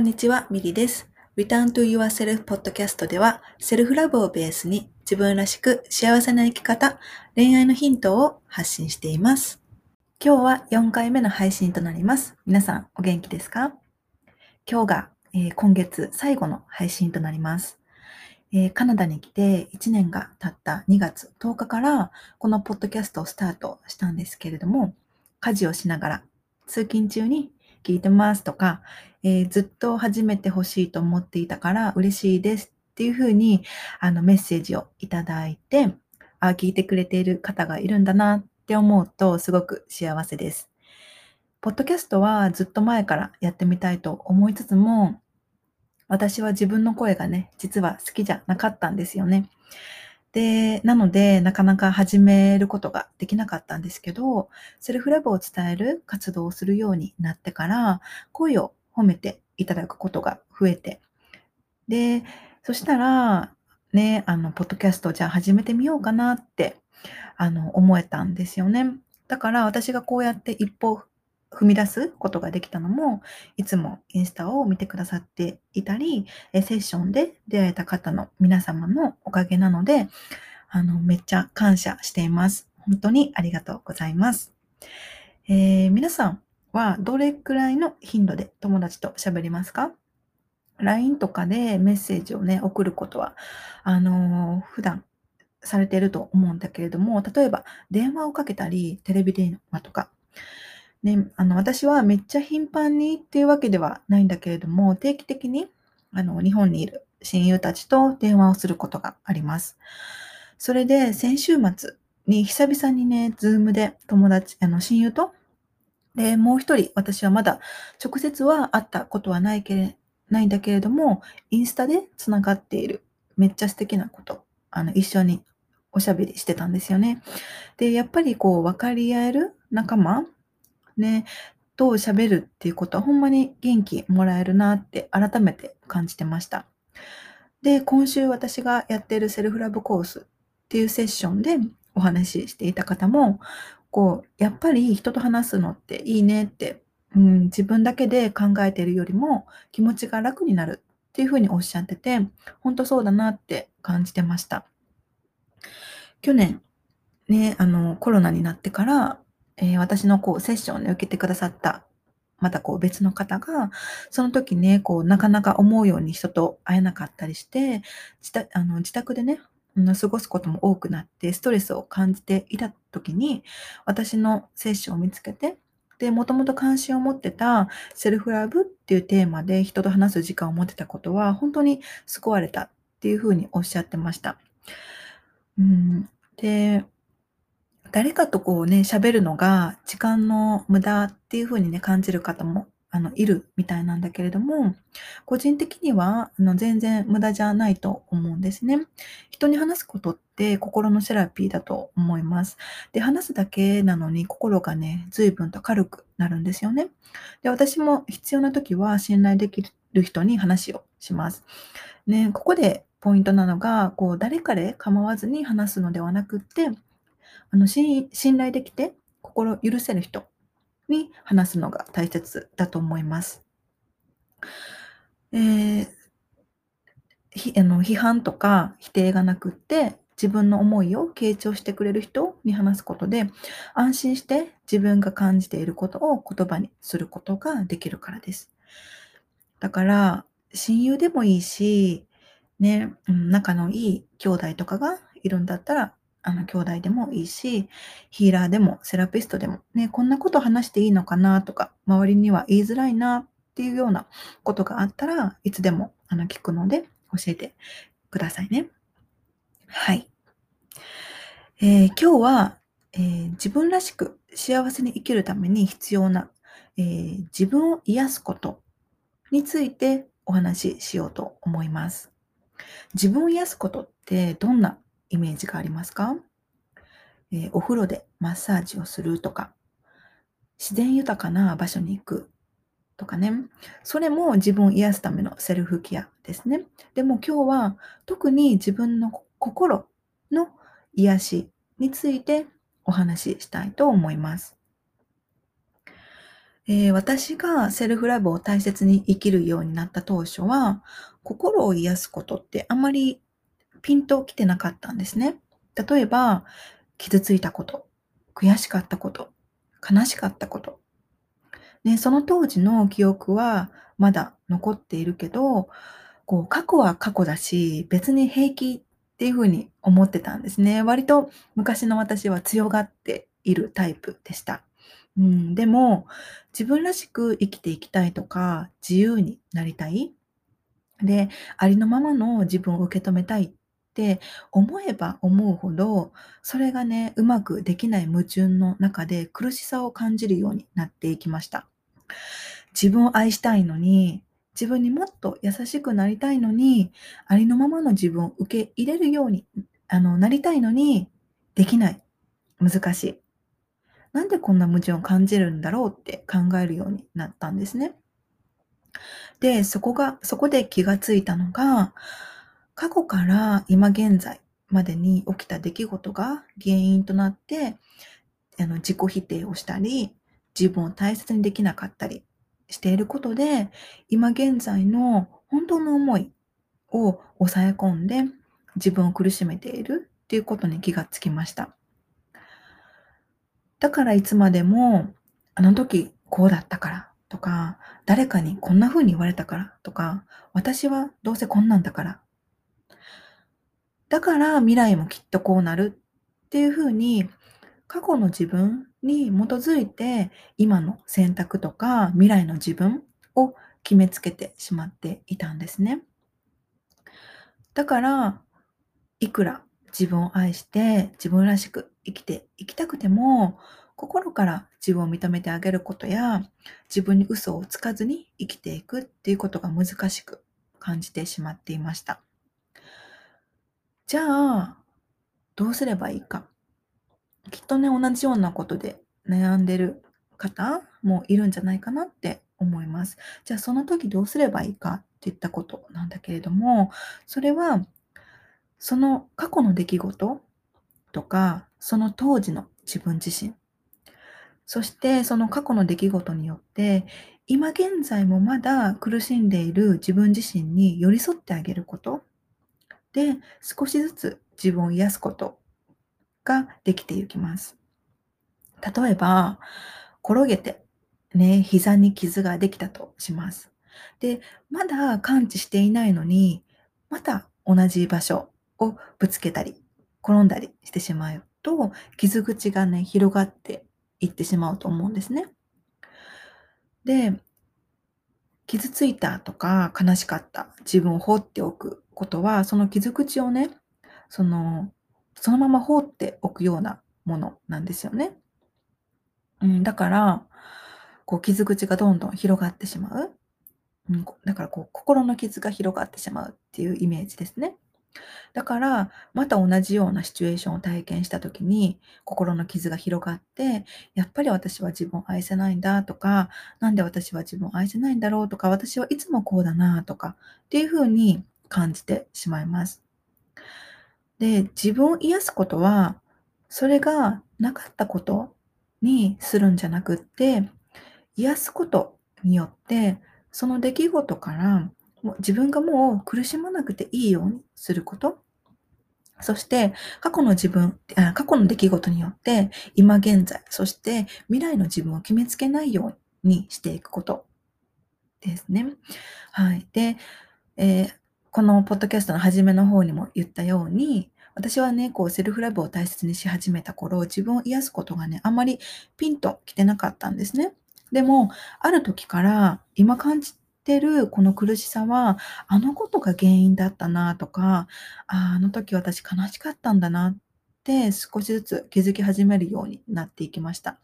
んにちは、ミリです。Return to Yourself Podcast では、セルフラブをベースに自分らしく幸せな生き方、恋愛のヒントを発信しています。今日は4回目の配信となります。皆さん、お元気ですか？今日が、えー今月最後の配信となります。えーカナダに来て1年が経った2月10日から、このポッドキャストをスタートしたんですけれども、家事をしながら、通勤中に聞いてますとか、えーずっと始めてほしいと思っていたから嬉しいですっていうふうにあのメッセージをいただいて、あ聞いてくれている方がいるんだなって思うとすごく幸せです。ポッドキャストはずっと前からやってみたいと思いつつも、私は自分の声がね、実は好きじゃなかったんですよね。で、なので、なかなか始めることができなかったんですけど、セルフラブを伝える活動をするようになってから、声を褒めていただくことが増えて、で、そしたら、ね、あの、ポッドキャストじゃあ始めてみようかなって、あの、思えたんですよね。だから私がこうやって一歩踏み出すことができたのも、いつもインスタを見てくださっていたり、えセッションで出会えた方の皆様のおかげなので、あの、めっちゃ感謝しています。本当にありがとうございます。えー皆さんはどれくらいの頻度で友達と喋りますか ?LINE とかでメッセージをね、送ることは、あのー普段されていると思うんだけれども、例えば電話をかけたり、テレビ電話とか、ね、あの、私はめっちゃ頻繁にっていうわけではないんだけれども、定期的に、あの、日本にいる親友たちと電話をすることがあります。それで、先週末に久々にね、ズームで友達、あの、親友と、で、もう一人、私はまだ直接は会ったことはないけれ、ないんだけれども、インスタでつながっている、めっちゃ素敵なこと、あの、一緒におしゃべりしてたんですよね。で、やっぱりこう、分かり合える仲間ね、と喋るっていうことはほんまに元気もらえるなって改めて感じてました。で、今週私がやっているセルフラブコースっていうセッションでお話ししていた方も、こう、やっぱり人と話すのっていいねって、うん、自分だけで考えているよりも気持ちが楽になるっていうふうにおっしゃってて、本当そうだなって感じてました。去年、ね、あの、コロナになってから、えー私のこうセッションで受けてくださった、またこう別の方が、その時ね、こうなかなか思うように人と会えなかったりして、自宅あの自宅でね、過ごすことも多くなって、ストレスを感じていた時に、私のセッションを見つけて、で、もともと関心を持ってたセルフラブっていうテーマで人と話す時間を持ってたことは、本当に救われたっていうふうにおっしゃってました。うん、で、誰かとこうね、喋るのが時間の無駄っていう風にね、感じる方も、あの、いるみたいなんだけれども、個人的には、あの、全然無駄じゃないと思うんですね。人に話すことって心のセラピーだと思います。で、話すだけなのに心がね、随分と軽くなるんですよね。で、私も必要な時は信頼できる人に話をします。ね、ここでポイントなのが、こう、誰かで構わずに話すのではなくって、あの、信信頼できて心許せる人に話すのが大切だと思います。えーひあの批判とか否定がなくって自分の思いを傾聴してくれる人に話すことで安心して自分が感じていることを言葉にすることができるからです。だから親友でもいいし、ね、仲のいい兄弟とかがいるんだったらあの兄弟でもいいし、ヒーラーでもセラピストでも、ね、こんなこと話していいのかなとか、周りには言いづらいなっていうようなことがあったらいつでもあの聞くので教えてくださいね。はい。えー今日は、えー自分らしく幸せに生きるために必要な、えー自分を癒すことについてお話ししようと思います。自分を癒すことってどんなイメージがありますか、えーお風呂でマッサージをするとか、自然豊かな場所に行くとかね。それも自分を癒すためのセルフケアですね。でも今日は特に自分の心の癒しについてお話ししたいと思います。えー、私がセルフラブを大切に生きるようになった当初は、心を癒すことってあんまりピンと来てなかったんですね。例えば、傷ついたこと、悔しかったこと、悲しかったこと。ね、その当時の記憶はまだ残っているけど、こう過去は過去だし、別に平気っていうふうに思ってたんですね。割と昔の私は強がっているタイプでした。うん、でも、自分らしく生きていきたいとか、自由になりたい。で、ありのままの自分を受け止めたいっって思えば思うほど、それがね、うまくできない矛盾の中で苦しさを感じるようになっていきました。自分を愛したいのに、自分にもっと優しくなりたいのに、ありのままの自分を受け入れるようにあのなりたいのに、できない。難しい。なんでこんな矛盾を感じるんだろうって考えるようになったんですね。で、そこが、そこで気がついたのが、過去から今現在までに起きた出来事が原因となって、あの自己否定をしたり、自分を大切にできなかったりしていることで、今現在の本当の思いを抑え込んで自分を苦しめているっていうことに気がつきました。だからいつまでも、あの時こうだったからとか、誰かにこんな風に言われたからとか、私はどうせこんなんだから。だから未来もきっとこうなるっていう風に、過去の自分に基づいて今の選択とか未来の自分を決めつけてしまっていたんですね。だから、いくら自分を愛して自分らしく生きていきたくても、心から自分を認めてあげることや、自分に嘘をつかずに生きていくっていうことが難しく感じてしまっていました。じゃあ、どうすればいいか。きっとね、同じようなことで悩んでる方もいるんじゃないかなって思います。じゃあその時どうすればいいかっていったことなんだけれども、それはその過去の出来事とか、その当時の自分自身、そしてその過去の出来事によって、今現在もまだ苦しんでいる自分自身に寄り添ってあげることで、少しずつ自分を癒すことができていきます。例えば、転げて、ね、膝に傷ができたとします。で、まだ感知していないのに、また同じ場所をぶつけたり、転んだりしてしまうと、傷口がね、広がっていってしまうと思うんですね。で、傷ついたとか悲しかった自分を放っておくことは、その傷口をね、その、そのまま放っておくようなものなんですよね。うん、だから、こう傷口がどんどん広がってしまう。うん、だからこう心の傷が広がってしまうっていうイメージですね。だから、また同じようなシチュエーションを体験した時に、心の傷が広がって、やっぱり私は自分を愛せないんだとか、なんで私は自分を愛せないんだろうとか、私はいつもこうだなとか、っていうふうに感じてしまいます。で、自分を癒すことは、それがなかったことにするんじゃなくって、癒すことによって、その出来事から自分がもう苦しまなくていいようにすること。そして、過去の自分、過去の出来事によって、今現在、そして未来の自分を決めつけないようにしていくことですね。はい。で、えー、このポッドキャストの初めの方にも言ったように、私はね、こう、セルフラブを大切にし始めた頃、自分を癒すことがね、あんまりピンと来てなかったんですね。でも、ある時から今感じてるこの苦しさは、あのことが原因だったなとか、ああの時私悲しかったんだなって少しずつ気づき始めるようになっていきました。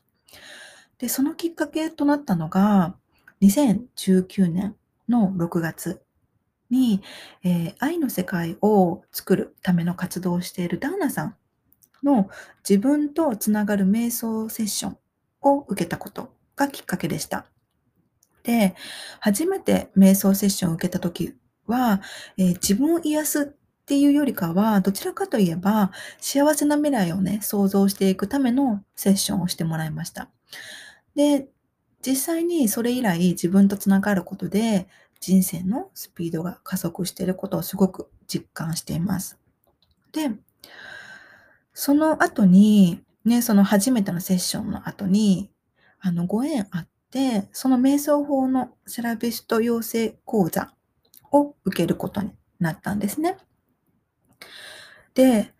で、そのきっかけとなったのが、2019年の6月に、えー、愛の世界を作るための活動をしているダーナさんの自分とつながる瞑想セッションを受けたことがきっかけでした。で、初めて瞑想セッションを受けた時は、えー、自分を癒すっていうよりかは、どちらかといえば、幸せな未来をね、想像していくためのセッションをしてもらいました。で、実際にそれ以来自分とつながることで人生のスピードが加速していることをすごく実感しています。で、その後に、ね、その初めてのセッションの後に、あの、ご縁あって、その瞑想法のセラピスト養成講座を受けることになったんですね。で、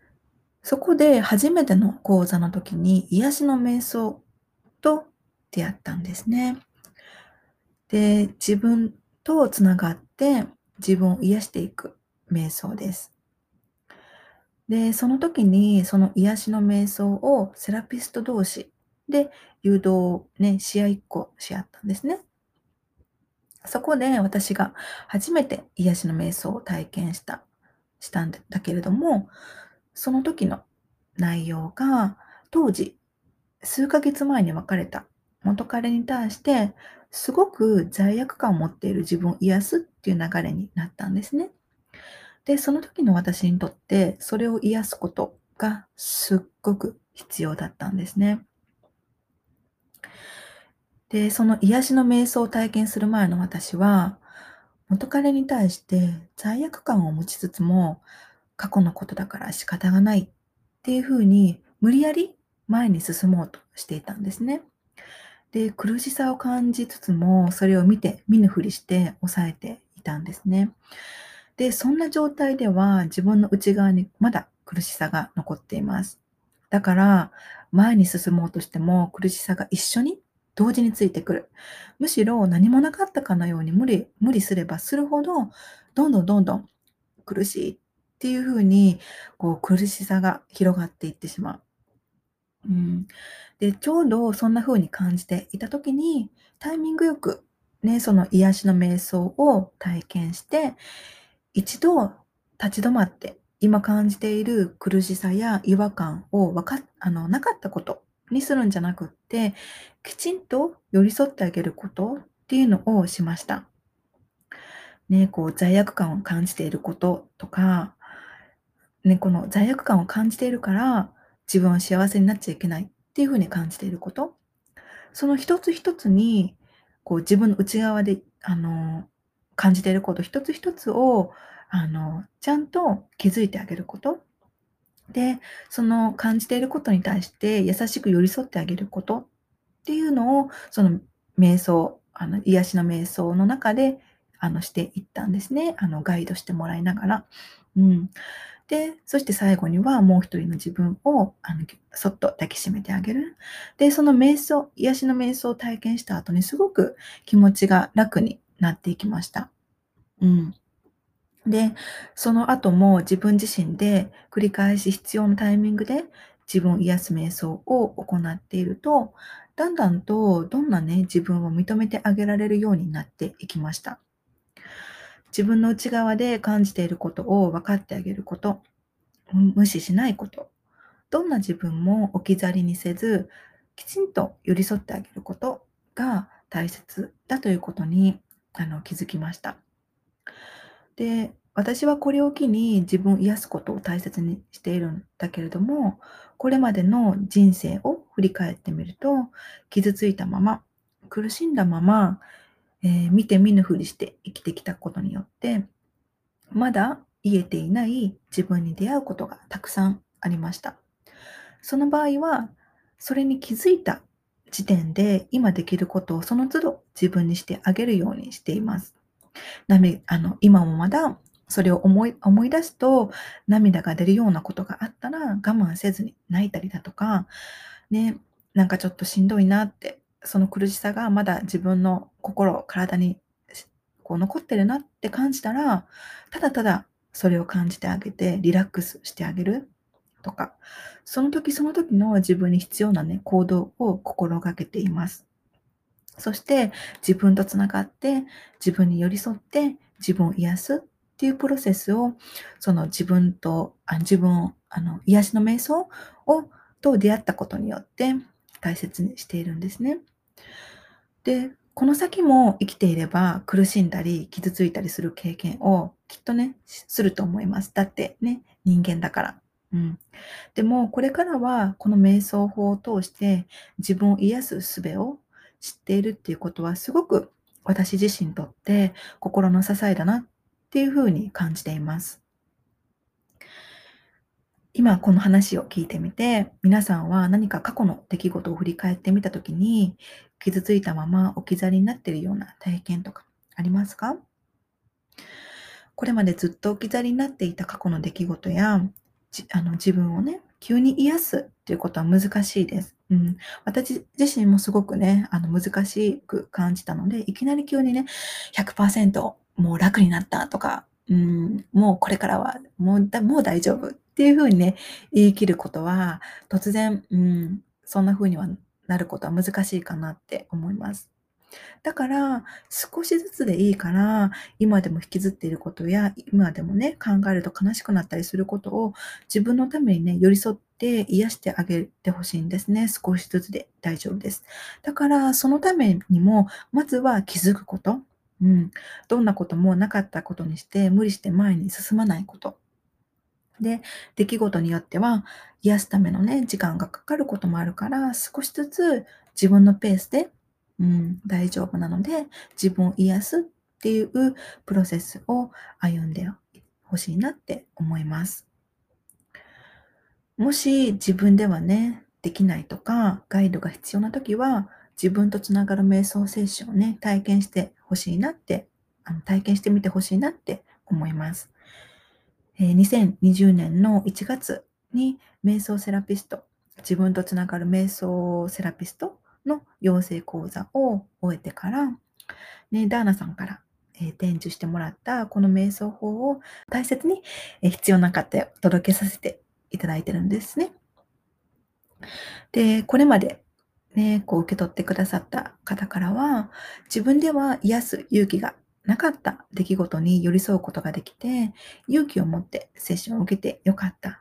そこで初めての講座の時に癒しの瞑想と出会ったんですね。で、自分とつながって自分を癒していく瞑想です。で、その時にその癒しの瞑想をセラピスト同士で誘導ね、試合1個し合ったんですね。そこで私が初めて癒しの瞑想を体験した、したんだけれども、その時の内容が当時数ヶ月前に別れた元彼に対してすごく罪悪感を持っている自分を癒すっていう流れになったんですね。で、その時の私にとってそれを癒すことがすっごく必要だったんですね。で、その癒しの瞑想を体験する前の私は、元彼に対して罪悪感を持ちつつも、過去のことだから仕方がないっていうふうに、無理やり前に進もうとしていたんですね。で、苦しさを感じつつも、それを見て、見ぬふりして抑えていたんですね。で、そんな状態では自分の内側にまだ苦しさが残っています。だから、前に進もうとしても苦しさが一緒に同時についてくる。むしろ何もなかったかのように無理、無理すればするほど、どんどんどんどん苦しいっていうふうに、こう苦しさが広がっていってしまう。うん、で、ちょうどそんな風に感じていた時に、タイミングよくね、その癒しの瞑想を体験して、一度立ち止まって、今感じている苦しさや違和感をわかあのなかったことにするんじゃなくって、きちんと寄り添ってあげることっていうのをしました。ね、こう罪悪感を感じていることとか、ね、この罪悪感を感じているから自分は幸せになっちゃいけないっていうふうに感じていること。その一つ一つに、こう自分の内側で、あの、感じていること一つ一つを、あの、ちゃんと気づいてあげること。で、その感じていることに対して優しく寄り添ってあげることっていうのを、その瞑想、あの癒しの瞑想の中であのしていったんですね。あのガイドしてもらいながら。うん、で、そして最後にはもう一人の自分をあのそっと抱きしめてあげる。で、その瞑想、癒しの瞑想を体験した後にすごく気持ちが楽になっていきました。うん。で、その後も自分自身で繰り返し必要なタイミングで自分を癒す瞑想を行っていると、だんだんとどんなね、自分を認めてあげられるようになっていきました。自分の内側で感じていることを分かってあげること、無視しないこと、どんな自分も置き去りにせず、きちんと寄り添ってあげることが大切だということにあの気づきました。で、私はこれを機に自分を癒すことを大切にしているんだけれども、これまでの人生を振り返ってみると、傷ついたまま、苦しんだまま、えー、見て見ぬふりして生きてきたことによって、まだ癒えていない自分に出会うことがたくさんありました。その場合は、それに気づいた時点で今できることをその都度自分にしてあげるようにしています。なみあの今もまだそれを思い思い出すと涙が出るようなことがあったら我慢せずに泣いたりだとか、ね、なんかちょっとしんどいなって、その苦しさがまだ自分の心、体にこう残ってるなって感じたら、ただただそれを感じてあげてリラックスしてあげるとか、その時その時の自分に必要なね、行動を心がけています。そして自分とつながって自分に寄り添って自分を癒すっていうプロセスをその自分とあ自分あの癒しの瞑想をと出会ったことによって大切にしているんですね。で、この先も生きていれば苦しんだり傷ついたりする経験をきっとね、すると思います。だってね、人間だから。うん、でもこれからはこの瞑想法を通して自分を癒す術を知っているっていうことはすごく私自身にとって心の支えだなっていうふうに感じています。今この話を聞いてみて、皆さんは何か過去の出来事を振り返ってみたときに、傷ついたまま置き去りになっているような体験とかありますか？これまでずっと置き去りになっていた過去の出来事や、あの自分をね、急に癒すっていうことは難しいです。うん、私自身もすごくね、あの難しく感じたので、いきなり急にね、100%もう楽になったとか、うん、もうこれからはもうもう大丈夫っていうふうにね、言い切ることは、突然、うん、そんなふうにはなることは難しいかなって思います。だから、少しずつでいいから、今でも引きずっていることや、今でもね、考えると悲しくなったりすることを、自分のためにね、寄り添って癒してあげてほしいんですね。少しずつで大丈夫です。だから、そのためにも、まずは気づくこと。うん。どんなこともなかったことにして、無理して前に進まないこと。で、出来事によっては癒すためのね、時間がかかることもあるから、少しずつ自分のペースで、うん、大丈夫なので、自分を癒すっていうプロセスを歩んでほしいなって思います。もし自分ではね、できないとか、ガイドが必要な時は、自分とつながる瞑想セッションをね、体験してほしいなって、あの体験してみてほしいなって思います。え2020年の1月に瞑想セラピスト、自分とつながる瞑想セラピストの養成講座を終えてから、ね、ダーナさんから、えー、伝授してもらったこの瞑想法を大切に、えー、必要な方へお届けさせていただいてるんですね。で、これまでね、こう受け取ってくださった方からは、自分では癒す勇気がなかった出来事に寄り添うことができて、勇気を持ってセッションを受けてよかったっ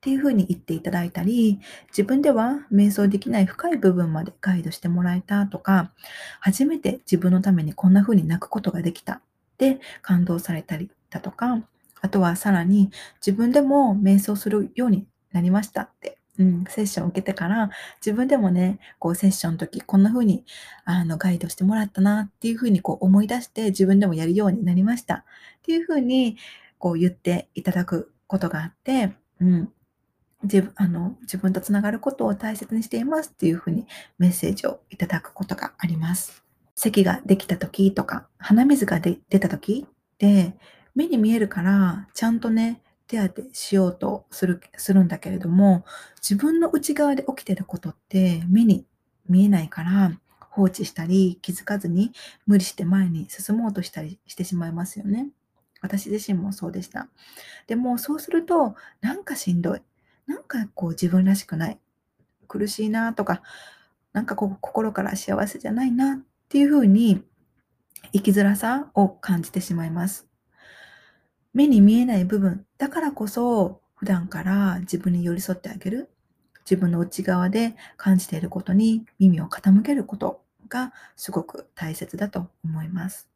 ていうふうに言っていただいたり、自分では瞑想できない深い部分までガイドしてもらえたとか、初めて自分のためにこんなふうに泣くことができたって感動されたりだとか、あとはさらに自分でも瞑想するようになりましたってうん、セッションを受けてから、自分でもね、こうセッションの時、こんな風に、あの、ガイドしてもらったなっていう風にこう思い出して、自分でもやるようになりました。っていう風に、こう言っていただくことがあって、うん。自分あの自分とつながることを大切にしていますっていうふうにメッセージをいただくことがあります。咳ができた時とか、鼻水が出た時って、目に見えるから、ちゃんとね、手当てしようとするするんだけれども、自分の内側で起きてることって目に見えないから放置したり気づかずに無理して前に進もうとしたりしてしまいますよね。私自身もそうでした。でもそうするとなんかしんどい。なんかこう自分らしくない。苦しいなとか、なんかこう心から幸せじゃないなっていうふうに生きづらさを感じてしまいます。目に見えない部分だからこそ普段から自分に寄り添ってあげる自分の内側で感じていることに耳を傾けることがすごく大切だと思います。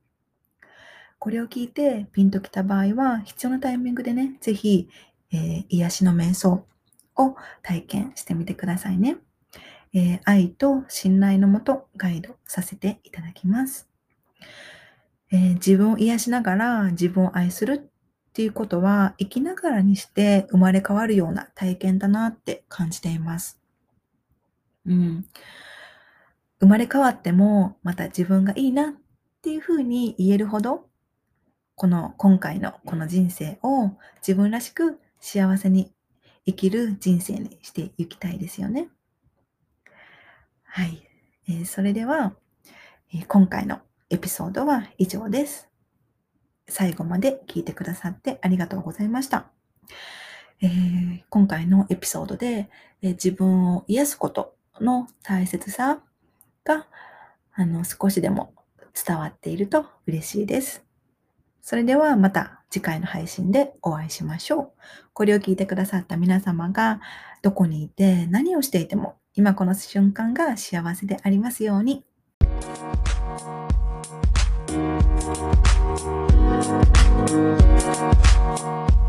これを聞いてピンときた場合は必要なタイミングでね、ぜひ、えー、癒しの瞑想を体験してみてくださいね。えー、愛と信頼のもとガイドさせていただきます。えー、自分を癒しながら自分を愛するっていうことは生きながらにして生まれ変わるような体験だなって感じています。うん。生まれ変わってもまた自分がいいなっていうふうに言えるほど、この今回のこの人生を自分らしく幸せに生きる人生にしていきたいですよね。はい。えー、それでは、えー、今回のエピソードは以上です。最後まで聞いてくださってありがとうございました。えー、今回のエピソードで、えー、自分を癒すことの大切さがあの少しでも伝わっていると嬉しいです。それではまた次回の配信でお会いしましょう。これを聞いてくださった皆様がどこにいて何をしていても今この瞬間が幸せでありますように。Thank you.